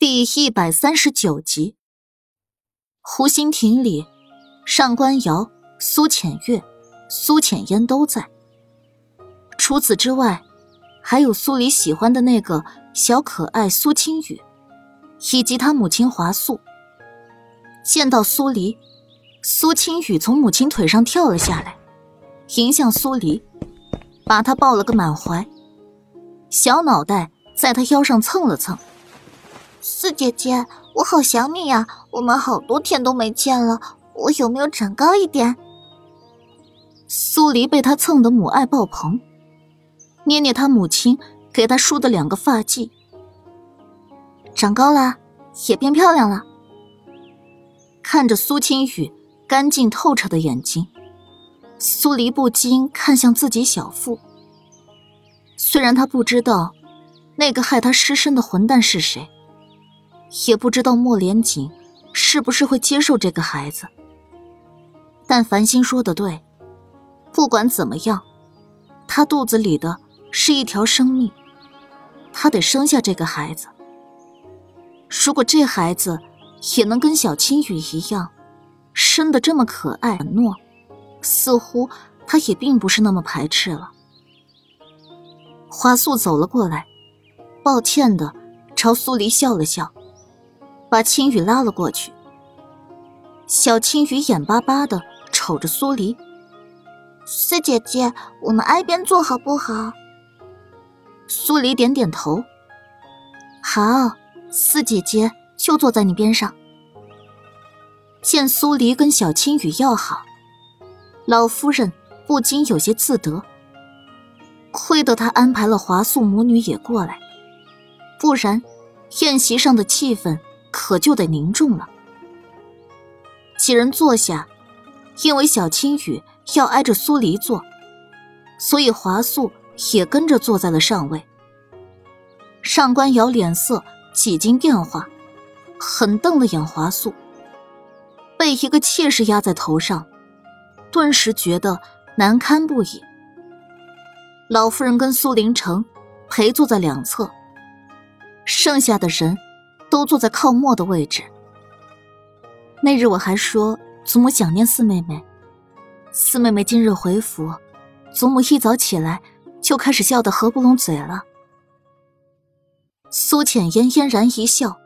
第一百三十九集，湖心亭里，上官瑶、苏浅月、苏浅烟都在。除此之外，还有苏黎喜欢的那个小可爱苏青雨，以及他母亲华素。见到苏黎，苏青雨从母亲腿上跳了下来，迎向苏黎，把他抱了个满怀，小脑袋在他腰上蹭了蹭。四姐姐，我好想你呀！我们好多天都没见了，我有没有长高一点？苏黎被他蹭得母爱爆棚，捏捏他母亲给他梳的两个发髻，长高了，也变漂亮了。看着苏清雨干净透彻的眼睛，苏黎不禁看向自己小腹。虽然他不知道那个害他失身的混蛋是谁。也不知道莫连锦是不是会接受这个孩子，但繁星说的对，不管怎么样，他肚子里的是一条生命，他得生下这个孩子。如果这孩子也能跟小青雨一样，生的这么可爱软糯，似乎他也并不是那么排斥了。华素走了过来，抱歉的朝苏黎笑了笑。把青雨拉了过去。小青雨眼巴巴的瞅着苏黎，四姐姐，我们挨边坐好不好？苏黎点点头。好，四姐姐就坐在你边上。见苏黎跟小青雨要好，老夫人不禁有些自得。亏得她安排了华素母女也过来，不然宴席上的气氛。可就得凝重了。几人坐下，因为小青雨要挨着苏黎坐，所以华素也跟着坐在了上位。上官瑶脸色几经变化，狠瞪了眼华素，被一个妾室压在头上，顿时觉得难堪不已。老夫人跟苏林城陪坐在两侧，剩下的人。都坐在靠末的位置。那日我还说祖母想念四妹妹，四妹妹今日回府，祖母一早起来就开始笑得合不拢嘴了。苏浅烟嫣然一笑，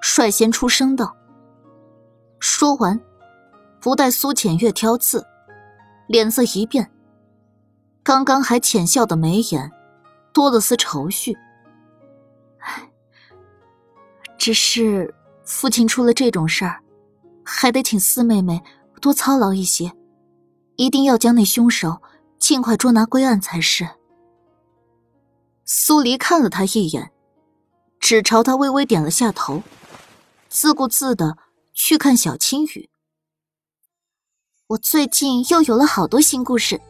率先出声道。说完，不待苏浅月挑刺，脸色一变，刚刚还浅笑的眉眼多了丝愁绪。只是父亲出了这种事儿，还得请四妹妹多操劳一些，一定要将那凶手尽快捉拿归案才是。苏黎看了他一眼，只朝他微微点了下头，自顾自的去看小青雨。我最近又有了好多新故事，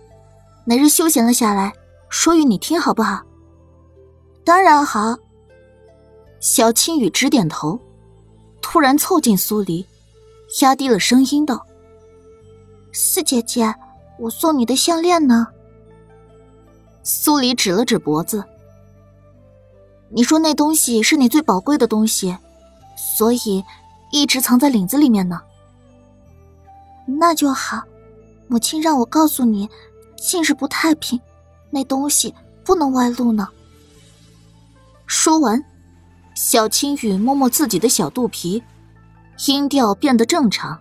哪日休闲了下来，说与你听好不好？当然好。小青雨直点头，突然凑近苏黎，压低了声音道：“四姐姐，我送你的项链呢？”苏黎指了指脖子：“你说那东西是你最宝贵的东西，所以一直藏在领子里面呢。”那就好，母亲让我告诉你，近日不太平，那东西不能外露呢。说完。小青雨摸摸自己的小肚皮，音调变得正常。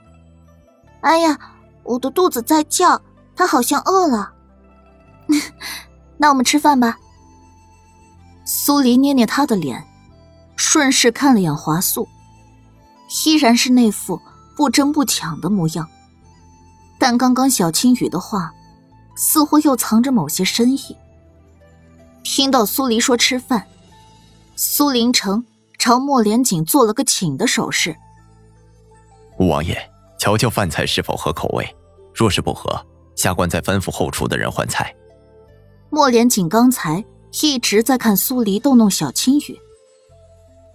哎呀，我的肚子在叫，它好像饿了。那我们吃饭吧。苏黎捏捏他的脸，顺势看了眼华素，依然是那副不争不抢的模样。但刚刚小青雨的话，似乎又藏着某些深意。听到苏黎说吃饭。苏林城朝莫连锦做了个请的手势。五王爷，瞧瞧饭菜是否合口味，若是不合，下官再吩咐后厨的人换菜。莫连锦刚才一直在看苏黎逗弄小青雨，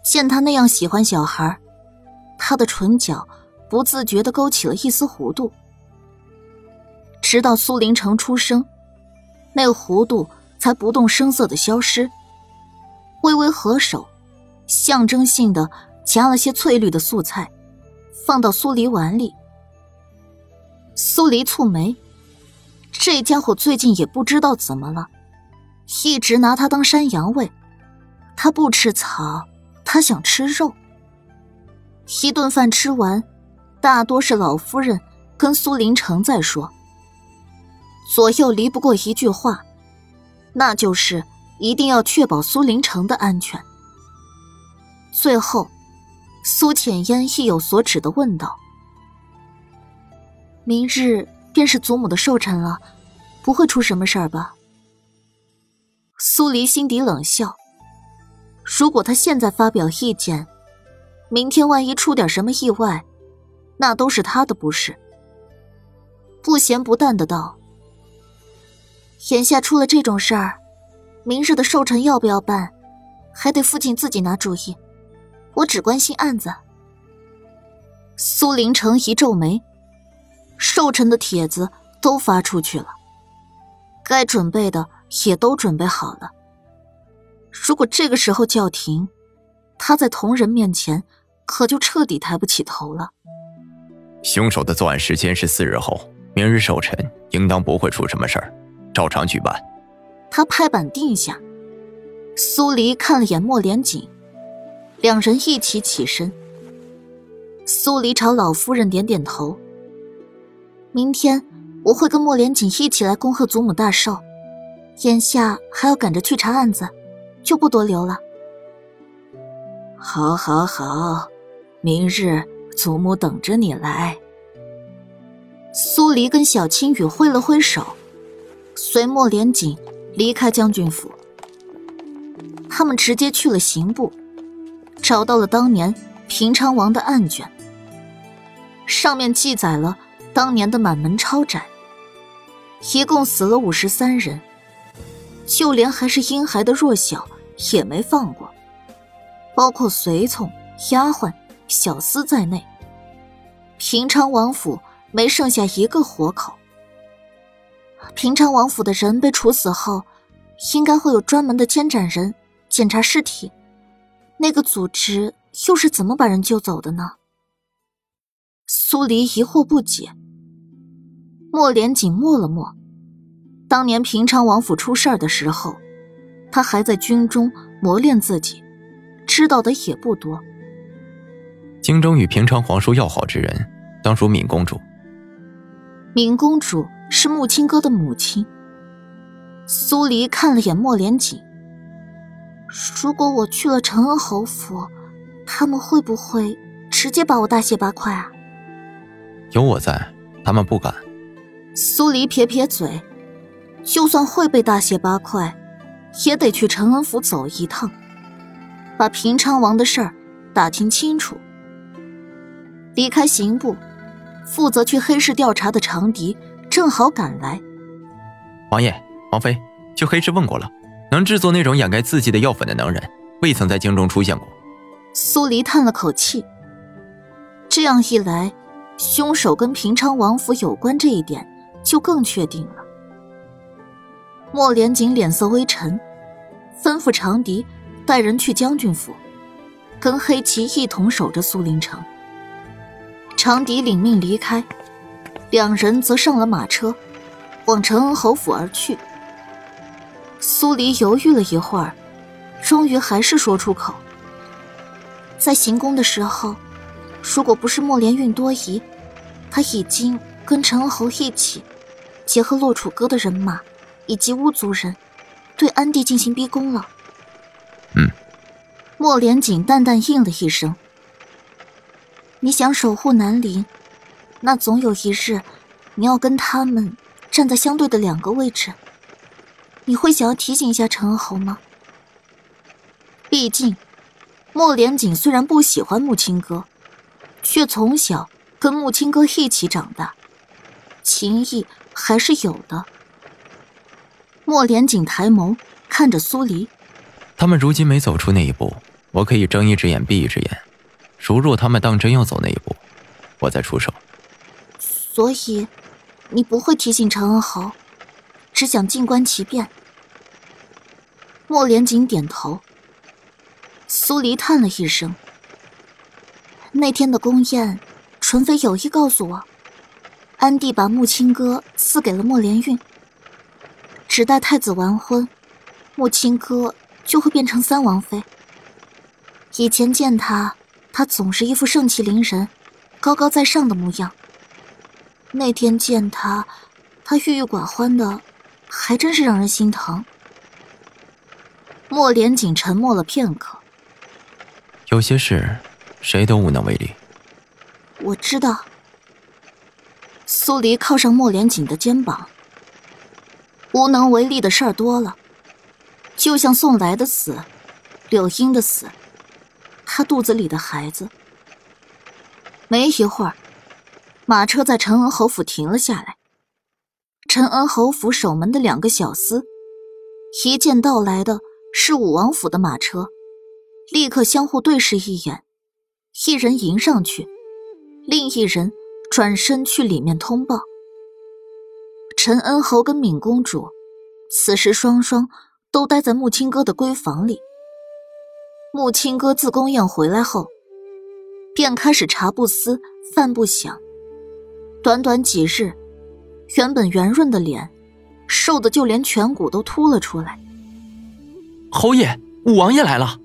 见他那样喜欢小孩，他的唇角不自觉地勾起了一丝弧度。直到苏林城出声，那个弧度才不动声色地消失。微微合手，象征性的夹了些翠绿的素菜，放到苏黎碗里。苏黎蹙眉，这家伙最近也不知道怎么了，一直拿他当山羊喂。他不吃草，他想吃肉。一顿饭吃完，大多是老夫人跟苏林城在说，左右离不过一句话，那就是一定要确保苏林城的安全。最后，苏浅烟意有所指的问道：“明日便是祖母的寿辰了，不会出什么事儿吧？”苏黎心底冷笑。如果他现在发表意见，明天万一出点什么意外，那都是他的不是。不咸不淡的道：“眼下出了这种事儿，明日的寿辰要不要办，还得父亲自己拿主意。我只关心案子。”苏林城一皱眉，寿辰的帖子都发出去了，该准备的也都准备好了。如果这个时候叫停，他在同人面前可就彻底抬不起头了。凶手的作案时间是四日后，明日寿辰应当不会出什么事儿，照常举办。他拍板定下。苏黎看了眼莫连锦，两人一起起身。苏黎朝老夫人点点头。明天我会跟莫连锦一起来恭贺祖母大寿，眼下还要赶着去查案子。就不多留了。好，好，好，明日祖母等着你来。苏黎跟小青雨挥了挥手，随莫连锦离开将军府。他们直接去了刑部，找到了当年平昌王的案卷，上面记载了当年的满门抄斩，一共死了五十三人，就连还是婴孩的弱小。也没放过，包括随从、丫鬟、小厮在内。平昌王府没剩下一个活口。平昌王府的人被处死后，应该会有专门的监斩人检查尸体。那个组织又是怎么把人救走的呢？苏黎疑惑不解。莫连锦默了默，当年平昌王府出事儿的时候。他还在军中磨练自己，知道的也不多。京中与平昌皇叔要好之人，当属敏公主。敏公主是穆青哥的母亲。苏黎看了眼莫连锦。如果我去了承恩侯府，他们会不会直接把我大卸八块啊？有我在，他们不敢。苏黎撇撇嘴，就算会被大卸八块。也得去承恩府走一趟，把平昌王的事儿打听清楚。离开刑部，负责去黑市调查的长笛正好赶来。王爷、王妃，去黑市问过了，能制作那种掩盖字迹的药粉的能人，未曾在京中出现过。苏黎叹了口气。这样一来，凶手跟平昌王府有关这一点就更确定了。莫连锦脸色微沉，吩咐长笛带人去将军府，跟黑旗一同守着苏林城。长笛领命离开，两人则上了马车，往承恩侯府而去。苏黎犹豫了一会儿，终于还是说出口：“在行宫的时候，如果不是莫连运多疑，他已经跟陈恩侯一起，结合洛楚歌的人马。”以及巫族人对安帝进行逼宫了。嗯，莫连锦淡淡应了一声。你想守护南陵，那总有一日，你要跟他们站在相对的两个位置。你会想要提醒一下陈豪吗？毕竟，莫连锦虽然不喜欢木青哥，却从小跟木青哥一起长大，情谊还是有的。莫连锦抬眸看着苏黎，他们如今没走出那一步，我可以睁一只眼闭一只眼。如若他们当真要走那一步，我再出手。所以，你不会提醒陈恩豪，只想静观其变。莫连锦点头。苏黎叹了一声，那天的宫宴，纯妃有意告诉我，安帝把木青哥赐给了莫连运，只待太子完婚，木青哥就会变成三王妃。以前见他，他总是一副盛气凌人、高高在上的模样。那天见他，他郁郁寡欢的，还真是让人心疼。莫连锦沉默了片刻，有些事，谁都无能为力。我知道。苏黎靠上莫连锦的肩膀，无能为力的事儿多了，就像宋来的死，柳英的死。他肚子里的孩子。没一会儿，马车在陈恩侯府停了下来。陈恩侯府守门的两个小厮一见到来的是武王府的马车，立刻相互对视一眼，一人迎上去，另一人转身去里面通报。陈恩侯跟敏公主此时双双都待在木青哥的闺房里。木青哥自宫宴回来后，便开始茶不思饭不想。短短几日，原本圆润的脸，瘦的就连颧骨都凸了出来。侯爷，五王爷来了。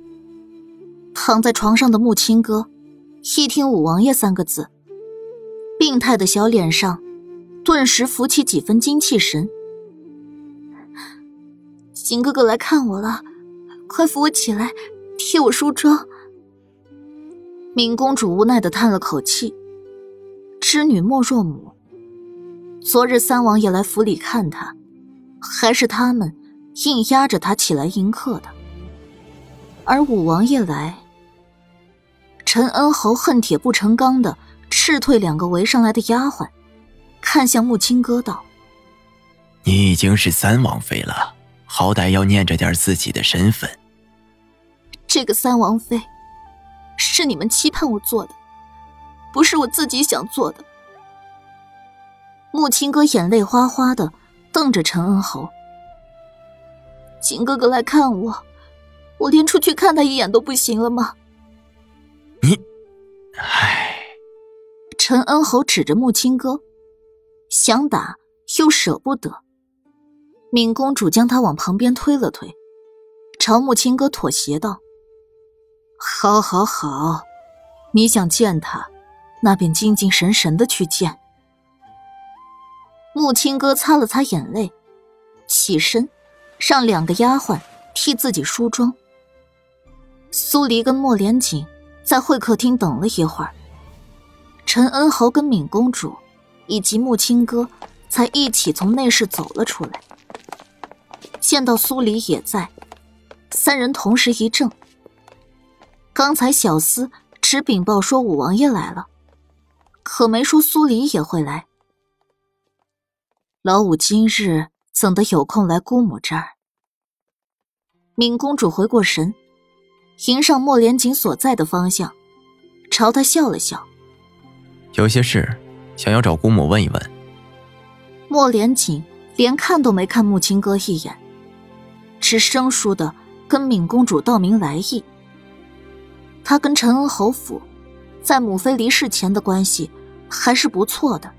躺在床上的木青哥，一听“五王爷”三个字，病态的小脸上，顿时浮起几分精气神。邢哥哥来看我了，快扶我起来。替我梳妆。敏公主无奈的叹了口气。织女莫若母。昨日三王爷来府里看他，还是他们硬压着他起来迎客的。而五王爷来，陈恩侯恨铁不成钢的斥退两个围上来的丫鬟，看向木青哥道：“你已经是三王妃了，好歹要念着点自己的身份。”这个三王妃，是你们期盼我做的，不是我自己想做的。木青哥眼泪哗哗的瞪着陈恩侯，秦哥哥来看我，我连出去看他一眼都不行了吗？你，唉。陈恩侯指着木青哥，想打又舍不得。敏公主将他往旁边推了推，朝木青哥妥协道。好，好，好，你想见他，那便精精神神的去见。木青哥擦了擦眼泪，起身，让两个丫鬟替自己梳妆。苏黎跟莫连锦在会客厅等了一会儿，陈恩侯跟敏公主以及木青哥才一起从内室走了出来。见到苏黎也在，三人同时一怔。刚才小厮只禀报说五王爷来了，可没说苏黎也会来。老五今日怎的有空来姑母这儿？敏公主回过神，迎上莫连锦所在的方向，朝他笑了笑。有些事想要找姑母问一问。莫连锦连看都没看木青哥一眼，只生疏的跟敏公主道明来意。他跟陈恩侯府，在母妃离世前的关系还是不错的。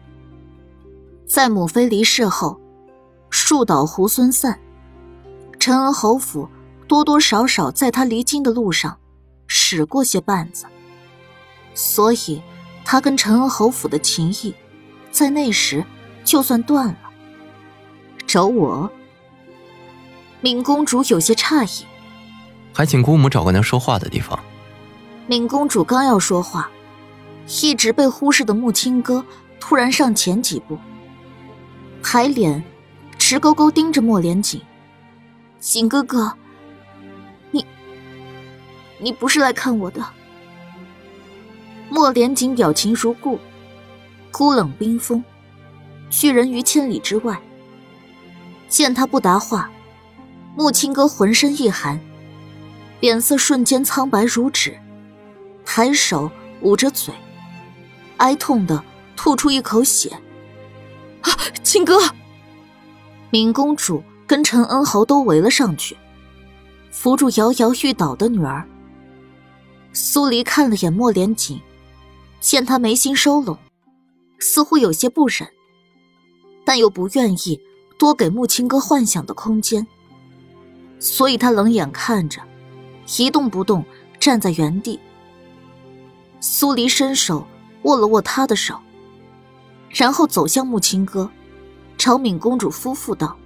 在母妃离世后，树倒猢狲散，陈恩侯府多多少少在他离京的路上使过些绊子，所以他跟陈恩侯府的情谊，在那时就算断了。找我，敏公主有些诧异，还请姑母找个能说话的地方。敏公主刚要说话，一直被忽视的木青哥突然上前几步，抬脸直勾勾盯着莫连锦：“锦哥哥，你，你不是来看我的？”莫连锦表情如故，孤冷冰封，拒人于千里之外。见他不答话，木青哥浑身一寒，脸色瞬间苍白如纸。抬手捂着嘴，哀痛的吐出一口血。啊，亲哥！敏公主跟陈恩侯都围了上去，扶住摇摇欲倒的女儿。苏黎看了眼莫连锦，见他眉心收拢，似乎有些不忍，但又不愿意多给木青哥幻想的空间，所以他冷眼看着，一动不动站在原地。苏黎伸手握了握他的手，然后走向木青哥，朝敏公主夫妇道：“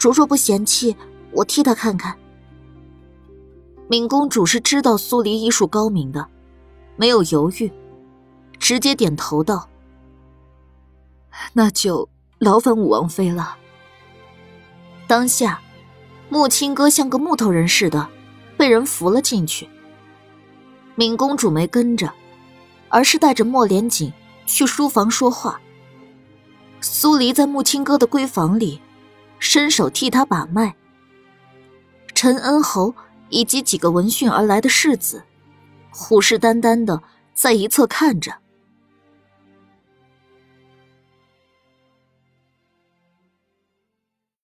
如若不嫌弃，我替他看看。”敏公主是知道苏黎医术高明的。没有犹豫，直接点头道：“那就劳烦武王妃了。”当下，木青哥像个木头人似的，被人扶了进去。敏公主没跟着，而是带着莫连锦去书房说话。苏黎在木青哥的闺房里，伸手替他把脉。陈恩侯以及几个闻讯而来的世子。虎视眈眈的在一侧看着。